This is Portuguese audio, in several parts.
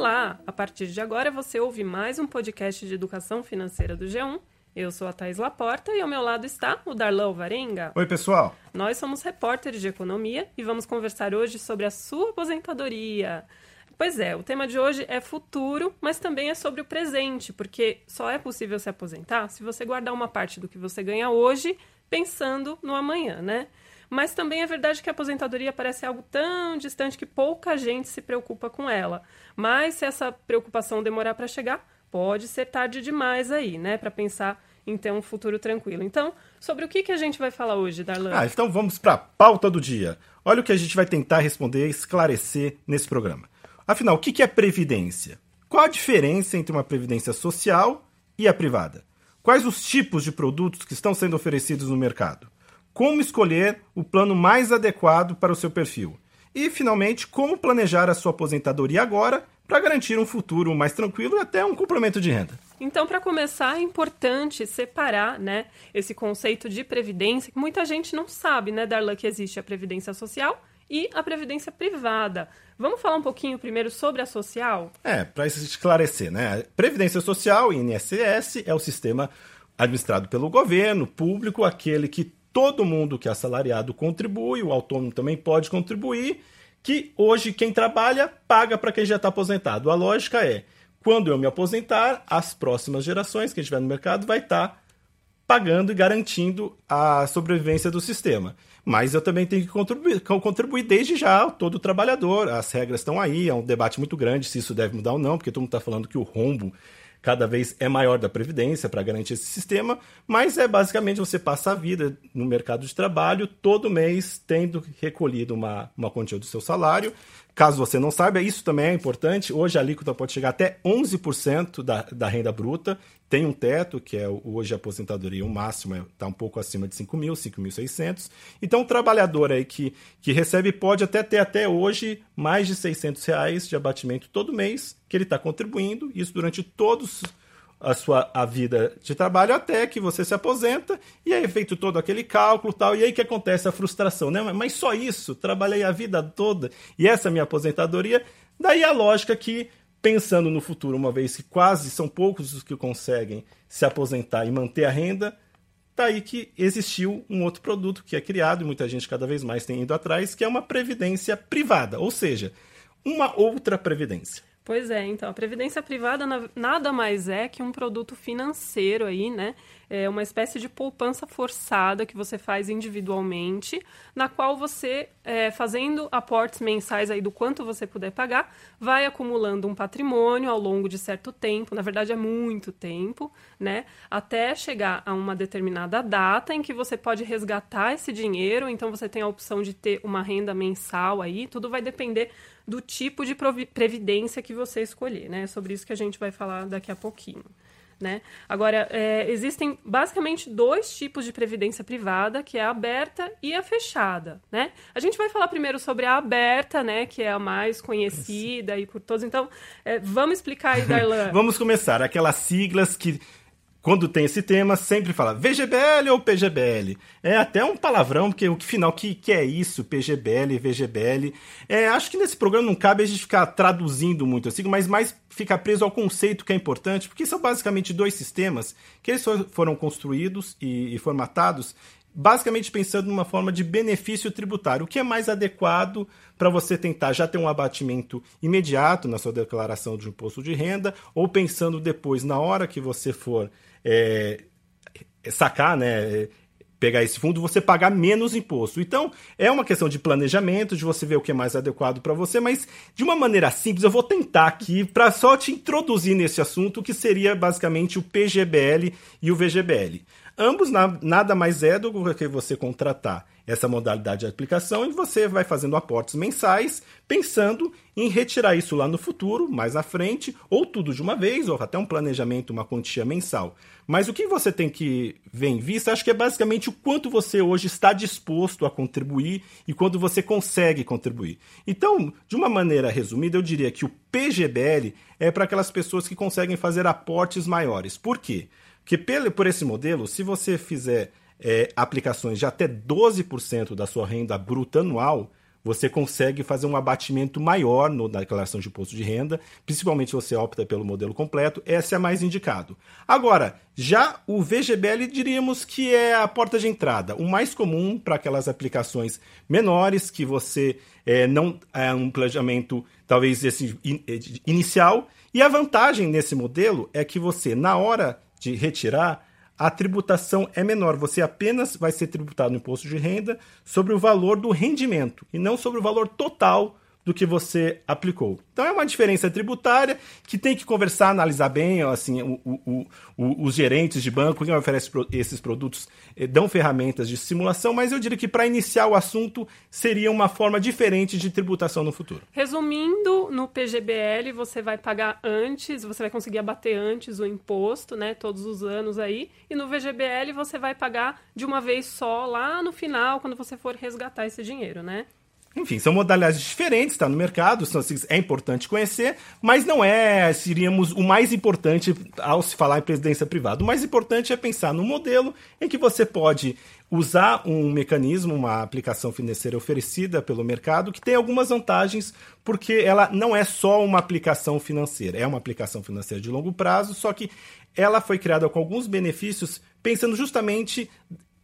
Olá! A partir de agora você ouve mais um podcast de educação financeira do G1. Eu sou a Thais Laporta e ao meu lado está o Darlão Varenga. Oi, pessoal! Nós somos repórteres de economia e vamos conversar hoje sobre a sua aposentadoria. Pois é, o tema de hoje é futuro, mas também é sobre o presente, porque só é possível se aposentar se você guardar uma parte do que você ganha hoje pensando no amanhã, né? Mas também é verdade que a aposentadoria parece algo tão distante que pouca gente se preocupa com ela. Mas se essa preocupação demorar para chegar, pode ser tarde demais aí, né, para pensar em ter um futuro tranquilo. Então, sobre o que, que a gente vai falar hoje, Darlan? Ah, então vamos para a pauta do dia. Olha o que a gente vai tentar responder esclarecer nesse programa. Afinal, o que, que é previdência? Qual a diferença entre uma previdência social e a privada? Quais os tipos de produtos que estão sendo oferecidos no mercado? Como escolher o plano mais adequado para o seu perfil. E, finalmente, como planejar a sua aposentadoria agora para garantir um futuro mais tranquilo e até um complemento de renda. Então, para começar, é importante separar né, esse conceito de previdência, que muita gente não sabe, né, Darlan, que existe a previdência social e a previdência privada. Vamos falar um pouquinho primeiro sobre a social? É, para esclarecer, né? Previdência social, INSS, é o sistema administrado pelo governo público, aquele que todo mundo que é assalariado contribui, o autônomo também pode contribuir, que hoje quem trabalha paga para quem já está aposentado. A lógica é, quando eu me aposentar, as próximas gerações, quem estiver no mercado, vai estar tá pagando e garantindo a sobrevivência do sistema. Mas eu também tenho que contribuir, contribuir desde já, todo trabalhador. As regras estão aí, é um debate muito grande se isso deve mudar ou não, porque todo mundo está falando que o rombo cada vez é maior da Previdência para garantir esse sistema, mas é basicamente você passa a vida no mercado de trabalho todo mês tendo recolhido uma, uma quantia do seu salário. Caso você não saiba, isso também é importante. Hoje a alíquota pode chegar até 11% da, da renda bruta. Tem um teto, que é hoje a aposentadoria, o máximo está é, um pouco acima de 5 mil, 5.600. Então o trabalhador aí que, que recebe pode até ter até hoje mais de 600 reais de abatimento todo mês, que ele está contribuindo, isso durante todos a sua a vida de trabalho até que você se aposenta e aí é feito todo aquele cálculo tal e aí que acontece a frustração, né? Mas só isso, trabalhei a vida toda e essa é minha aposentadoria. Daí a lógica que pensando no futuro, uma vez que quase são poucos os que conseguem se aposentar e manter a renda, tá aí que existiu um outro produto que é criado e muita gente cada vez mais tem ido atrás, que é uma previdência privada, ou seja, uma outra previdência. Pois é, então, a previdência privada nada mais é que um produto financeiro aí, né? É uma espécie de poupança forçada que você faz individualmente, na qual você, é, fazendo aportes mensais aí do quanto você puder pagar, vai acumulando um patrimônio ao longo de certo tempo, na verdade é muito tempo, né? Até chegar a uma determinada data em que você pode resgatar esse dinheiro, então você tem a opção de ter uma renda mensal aí, tudo vai depender do tipo de previdência que você escolher, né? É sobre isso que a gente vai falar daqui a pouquinho. Né? Agora, é, existem basicamente dois tipos de previdência privada, que é a aberta e a fechada. Né? A gente vai falar primeiro sobre a aberta, né, que é a mais conhecida e por todos. Então, é, vamos explicar aí, Darlan. vamos começar. Aquelas siglas que quando tem esse tema, sempre fala VGBL ou PGBL. É até um palavrão, porque o final que, que é isso, PGBL, VGBL. É, acho que nesse programa não cabe a gente ficar traduzindo muito assim, mas mais ficar preso ao conceito que é importante, porque são basicamente dois sistemas que eles foram construídos e, e formatados basicamente pensando numa forma de benefício tributário, o que é mais adequado para você tentar já ter um abatimento imediato na sua declaração de imposto de renda, ou pensando depois, na hora que você for é, sacar, né, pegar esse fundo, você pagar menos imposto. Então, é uma questão de planejamento, de você ver o que é mais adequado para você, mas de uma maneira simples, eu vou tentar aqui para só te introduzir nesse assunto, que seria basicamente o PGBL e o VGBL. Ambos na, nada mais é do que você contratar essa modalidade de aplicação e você vai fazendo aportes mensais, pensando em retirar isso lá no futuro, mais à frente, ou tudo de uma vez, ou até um planejamento, uma quantia mensal. Mas o que você tem que ver em vista, acho que é basicamente o quanto você hoje está disposto a contribuir e quando você consegue contribuir. Então, de uma maneira resumida, eu diria que o PGBL é para aquelas pessoas que conseguem fazer aportes maiores. Por quê? Que por esse modelo, se você fizer é, aplicações de até 12% da sua renda bruta anual, você consegue fazer um abatimento maior no, na declaração de imposto de renda, principalmente se você opta pelo modelo completo, esse é mais indicado. Agora, já o VGBL diríamos que é a porta de entrada, o mais comum para aquelas aplicações menores que você é, não é um planejamento talvez esse in, é, inicial. E a vantagem nesse modelo é que você, na hora de retirar, a tributação é menor. Você apenas vai ser tributado no imposto de renda sobre o valor do rendimento e não sobre o valor total do que você aplicou. Então é uma diferença tributária que tem que conversar, analisar bem, assim, o, o, o, os gerentes de banco que oferecem esses produtos eh, dão ferramentas de simulação, mas eu diria que para iniciar o assunto seria uma forma diferente de tributação no futuro. Resumindo, no PGBL você vai pagar antes, você vai conseguir abater antes o imposto, né, todos os anos aí, e no VGBL você vai pagar de uma vez só lá no final, quando você for resgatar esse dinheiro, né? Enfim, são modalidades diferentes, está no mercado, assim, é importante conhecer, mas não é, seríamos o mais importante ao se falar em presidência privada. O mais importante é pensar no modelo em que você pode usar um mecanismo, uma aplicação financeira oferecida pelo mercado, que tem algumas vantagens, porque ela não é só uma aplicação financeira, é uma aplicação financeira de longo prazo, só que ela foi criada com alguns benefícios pensando justamente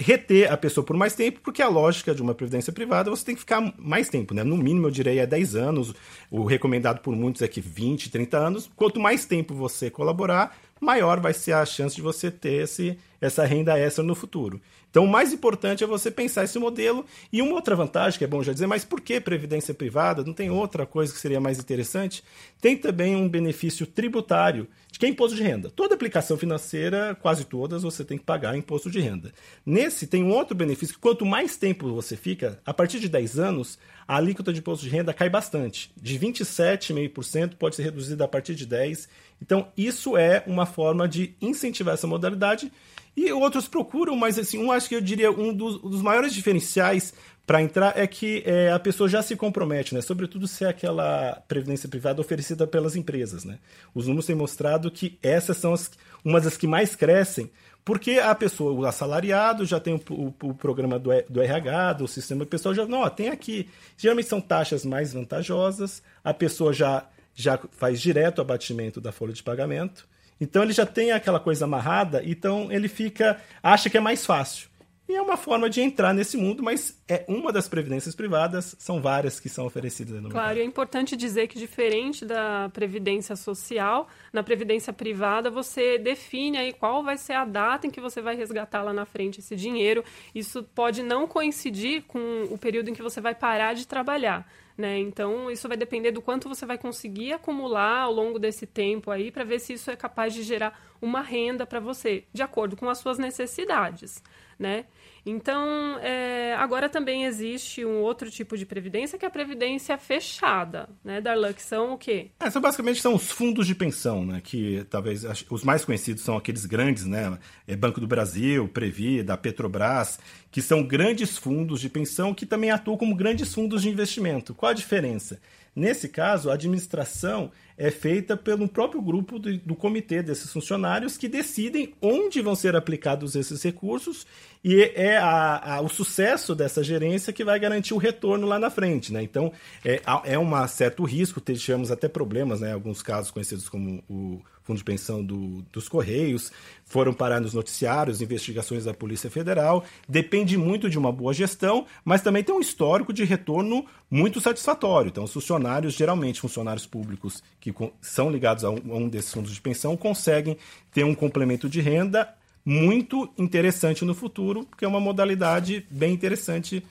reter a pessoa por mais tempo, porque a lógica de uma previdência privada você tem que ficar mais tempo, né? No mínimo, eu diria, é 10 anos. O recomendado por muitos é que 20, 30 anos. Quanto mais tempo você colaborar, maior vai ser a chance de você ter esse, essa renda extra no futuro. Então, o mais importante é você pensar esse modelo. E uma outra vantagem, que é bom já dizer, mas por que previdência privada? Não tem outra coisa que seria mais interessante? Tem também um benefício tributário, de que é imposto de renda. Toda aplicação financeira, quase todas, você tem que pagar imposto de renda. Nesse, tem um outro benefício, que quanto mais tempo você fica, a partir de 10 anos, a alíquota de imposto de renda cai bastante. De 27,5% pode ser reduzida a partir de 10%. Então, isso é uma forma de incentivar essa modalidade e outros procuram, mas assim, um acho que eu diria um dos, dos maiores diferenciais para entrar é que é, a pessoa já se compromete, né? Sobretudo se é aquela previdência privada oferecida pelas empresas, né? Os números têm mostrado que essas são as, uma das que mais crescem, porque a pessoa, o assalariado, já tem o, o, o programa do, do RH, do sistema pessoal, já não, ó, tem aqui. Geralmente são taxas mais vantajosas, a pessoa já, já faz direto abatimento da folha de pagamento. Então ele já tem aquela coisa amarrada, então ele fica. acha que é mais fácil. E é uma forma de entrar nesse mundo, mas é uma das previdências privadas, são várias que são oferecidas no Claro, mercado. é importante dizer que diferente da previdência social, na previdência privada você define aí qual vai ser a data em que você vai resgatar lá na frente esse dinheiro. Isso pode não coincidir com o período em que você vai parar de trabalhar. Né? Então, isso vai depender do quanto você vai conseguir acumular ao longo desse tempo aí para ver se isso é capaz de gerar uma renda para você, de acordo com as suas necessidades. Né? Então, é, agora também existe um outro tipo de previdência, que é a previdência fechada, né, Darlan, que são o quê? É, são basicamente são os fundos de pensão, né, que talvez os mais conhecidos são aqueles grandes, né, é Banco do Brasil, Previ, da Petrobras, que são grandes fundos de pensão que também atuam como grandes fundos de investimento. Qual a diferença? Nesse caso, a administração é feita pelo próprio grupo do, do, comitê desses funcionários que decidem onde vão ser aplicados esses recursos e é a, a, o sucesso dessa gerência que vai garantir o retorno lá na frente. Né? Então, é, é um certo risco, tivemos até problemas, né? alguns casos conhecidos como o fundo de pensão do, dos Correios, foram parar nos noticiários, investigações da Polícia Federal. Depende muito de uma boa gestão, mas também tem um histórico de retorno muito satisfatório. Então, os funcionários, geralmente funcionários públicos que são ligados a um, a um desses fundos de pensão, conseguem ter um complemento de renda muito interessante no futuro, porque é uma modalidade bem interessante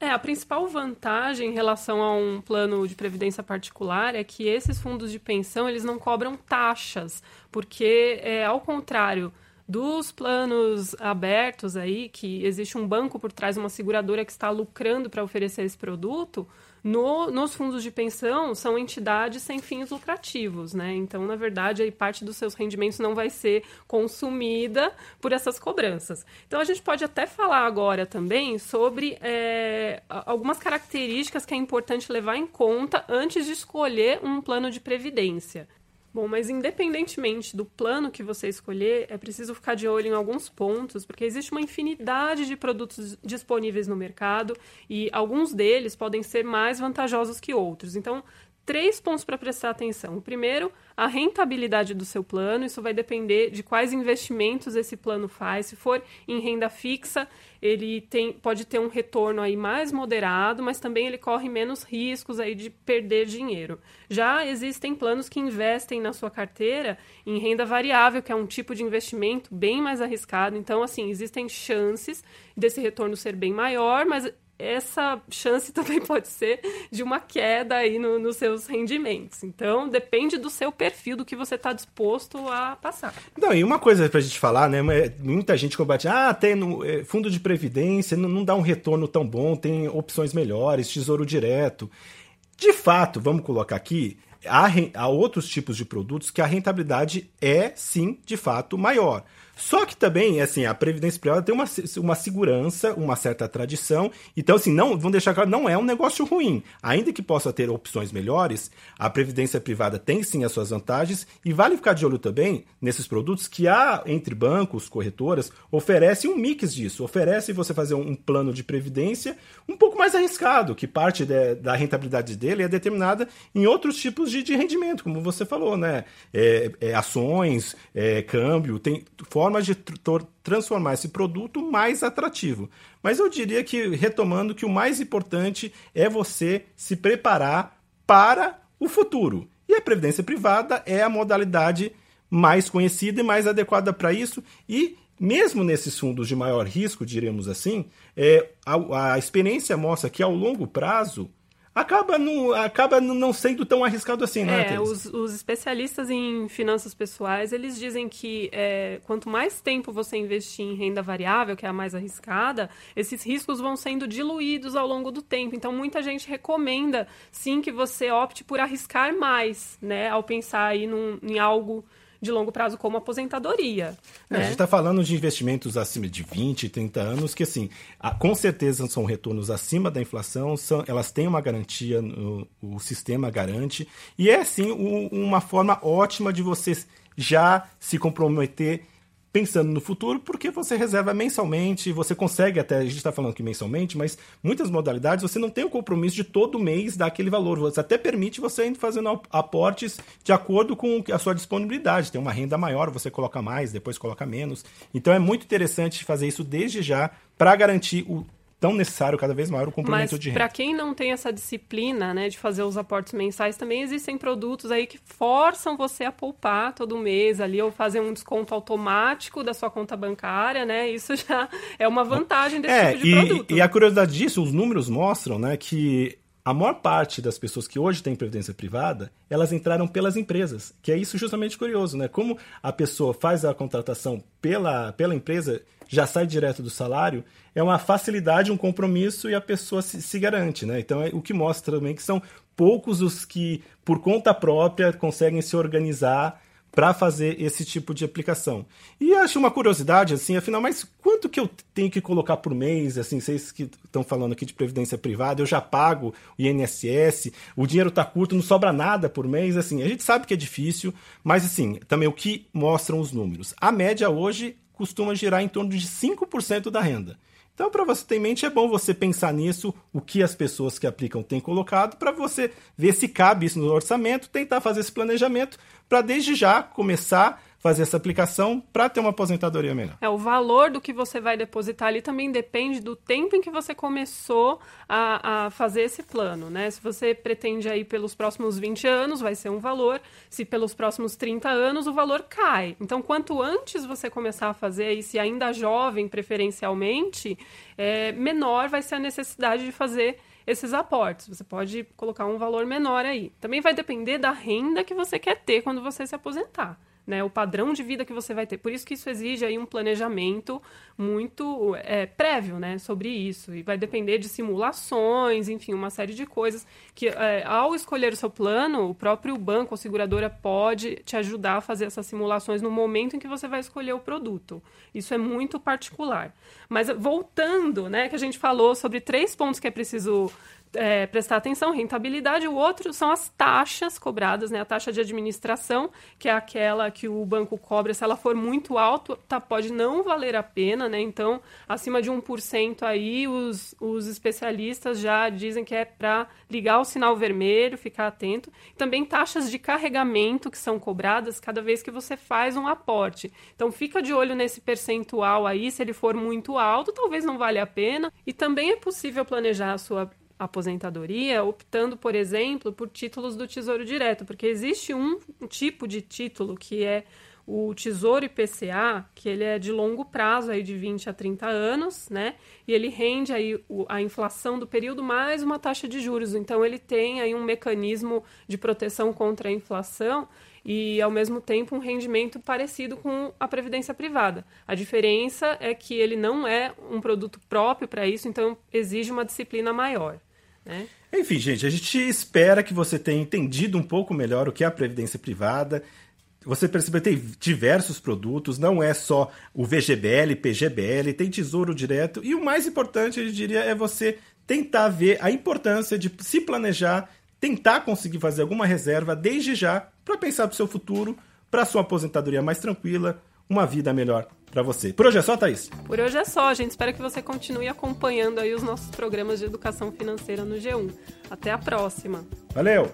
é, a principal vantagem em relação a um plano de previdência particular é que esses fundos de pensão eles não cobram taxas, porque é ao contrário dos planos abertos aí, que existe um banco por trás, uma seguradora que está lucrando para oferecer esse produto, no, nos fundos de pensão, são entidades sem fins lucrativos, né? Então, na verdade, aí parte dos seus rendimentos não vai ser consumida por essas cobranças. Então, a gente pode até falar agora também sobre é, algumas características que é importante levar em conta antes de escolher um plano de previdência. Bom, mas independentemente do plano que você escolher, é preciso ficar de olho em alguns pontos, porque existe uma infinidade de produtos disponíveis no mercado e alguns deles podem ser mais vantajosos que outros. Então, três pontos para prestar atenção. O primeiro, a rentabilidade do seu plano. Isso vai depender de quais investimentos esse plano faz. Se for em renda fixa, ele tem, pode ter um retorno aí mais moderado, mas também ele corre menos riscos aí de perder dinheiro. Já existem planos que investem na sua carteira em renda variável, que é um tipo de investimento bem mais arriscado. Então, assim, existem chances desse retorno ser bem maior, mas essa chance também pode ser de uma queda aí no, nos seus rendimentos. Então, depende do seu perfil, do que você está disposto a passar. Não, e uma coisa para a gente falar, né? Muita gente combate, ah, tem no, é, fundo de previdência, não, não dá um retorno tão bom, tem opções melhores, tesouro direto. De fato, vamos colocar aqui, há, há outros tipos de produtos que a rentabilidade é, sim, de fato, maior. Só que também, assim, a previdência privada tem uma, uma segurança, uma certa tradição. Então, assim, não, vamos deixar claro, não é um negócio ruim. Ainda que possa ter opções melhores, a previdência privada tem sim as suas vantagens e vale ficar de olho também nesses produtos que há entre bancos, corretoras, oferece um mix disso. Oferece você fazer um plano de previdência um pouco mais arriscado, que parte de, da rentabilidade dele é determinada em outros tipos de, de rendimento, como você falou, né? É, é, ações, é, câmbio, tem formas formas de tr transformar esse produto mais atrativo. Mas eu diria que, retomando, que o mais importante é você se preparar para o futuro. E a previdência privada é a modalidade mais conhecida e mais adequada para isso. E mesmo nesses fundos de maior risco, diremos assim, é, a, a experiência mostra que ao longo prazo acaba não, acaba não sendo tão arriscado assim, né? É, os, os, especialistas em finanças pessoais, eles dizem que é, quanto mais tempo você investir em renda variável, que é a mais arriscada, esses riscos vão sendo diluídos ao longo do tempo. Então, muita gente recomenda, sim, que você opte por arriscar mais, né? Ao pensar aí num, em algo de longo prazo como aposentadoria. É, né? A gente está falando de investimentos acima de 20, 30 anos, que assim, com certeza são retornos acima da inflação, são, elas têm uma garantia, no, o sistema garante, e é sim um, uma forma ótima de você já se comprometer pensando no futuro, porque você reserva mensalmente, você consegue até, a gente está falando que mensalmente, mas muitas modalidades você não tem o compromisso de todo mês dar aquele valor. Você até permite você ir fazendo aportes de acordo com a sua disponibilidade. Tem uma renda maior, você coloca mais, depois coloca menos. Então é muito interessante fazer isso desde já para garantir o tão necessário, cada vez maior, o complemento Mas, de renda. Para quem não tem essa disciplina né, de fazer os aportes mensais, também existem produtos aí que forçam você a poupar todo mês ali, ou fazer um desconto automático da sua conta bancária, né? Isso já é uma vantagem desse é, tipo de e, produto. E a curiosidade disso, os números mostram né, que a maior parte das pessoas que hoje têm previdência privada, elas entraram pelas empresas, que é isso justamente curioso, né? Como a pessoa faz a contratação pela, pela empresa, já sai direto do salário, é uma facilidade, um compromisso e a pessoa se, se garante, né? Então, é o que mostra também que são poucos os que, por conta própria, conseguem se organizar para fazer esse tipo de aplicação. E acho uma curiosidade, assim, afinal, mas quanto que eu tenho que colocar por mês? Assim, vocês que estão falando aqui de previdência privada, eu já pago o INSS, o dinheiro está curto, não sobra nada por mês, assim, a gente sabe que é difícil, mas assim, também o que mostram os números. A média hoje costuma girar em torno de 5% da renda. Então, para você ter em mente, é bom você pensar nisso, o que as pessoas que aplicam têm colocado, para você ver se cabe isso no orçamento, tentar fazer esse planejamento, para desde já começar fazer essa aplicação para ter uma aposentadoria melhor. É, o valor do que você vai depositar ali também depende do tempo em que você começou a, a fazer esse plano, né? Se você pretende aí pelos próximos 20 anos, vai ser um valor, se pelos próximos 30 anos, o valor cai. Então, quanto antes você começar a fazer, e se ainda jovem preferencialmente, é, menor vai ser a necessidade de fazer esses aportes. Você pode colocar um valor menor aí. Também vai depender da renda que você quer ter quando você se aposentar né, o padrão de vida que você vai ter. Por isso que isso exige aí um planejamento muito é, prévio, né, sobre isso. E vai depender de simulações, enfim, uma série de coisas que, é, ao escolher o seu plano, o próprio banco ou seguradora pode te ajudar a fazer essas simulações no momento em que você vai escolher o produto. Isso é muito particular. Mas voltando, né, que a gente falou sobre três pontos que é preciso é, prestar atenção, rentabilidade. O outro são as taxas cobradas, né? A taxa de administração, que é aquela que o banco cobra. Se ela for muito alta, tá, pode não valer a pena, né? Então, acima de 1% aí, os, os especialistas já dizem que é para ligar o sinal vermelho, ficar atento. Também taxas de carregamento que são cobradas cada vez que você faz um aporte. Então, fica de olho nesse percentual aí. Se ele for muito alto, talvez não valha a pena. E também é possível planejar a sua aposentadoria, optando, por exemplo, por títulos do Tesouro Direto, porque existe um tipo de título que é o Tesouro IPCA, que ele é de longo prazo, aí de 20 a 30 anos, né? E ele rende aí a inflação do período mais uma taxa de juros. Então ele tem aí um mecanismo de proteção contra a inflação e ao mesmo tempo um rendimento parecido com a previdência privada. A diferença é que ele não é um produto próprio para isso, então exige uma disciplina maior. Né? Enfim, gente, a gente espera que você tenha entendido um pouco melhor o que é a previdência privada. Você percebeu que tem diversos produtos, não é só o VGBL, PGBL, tem tesouro direto. E o mais importante, eu diria, é você tentar ver a importância de se planejar, tentar conseguir fazer alguma reserva desde já para pensar para o seu futuro, para sua aposentadoria mais tranquila, uma vida melhor para você. Por hoje é só, Thaís? Por hoje é só, gente. Espero que você continue acompanhando aí os nossos programas de educação financeira no G1. Até a próxima. Valeu!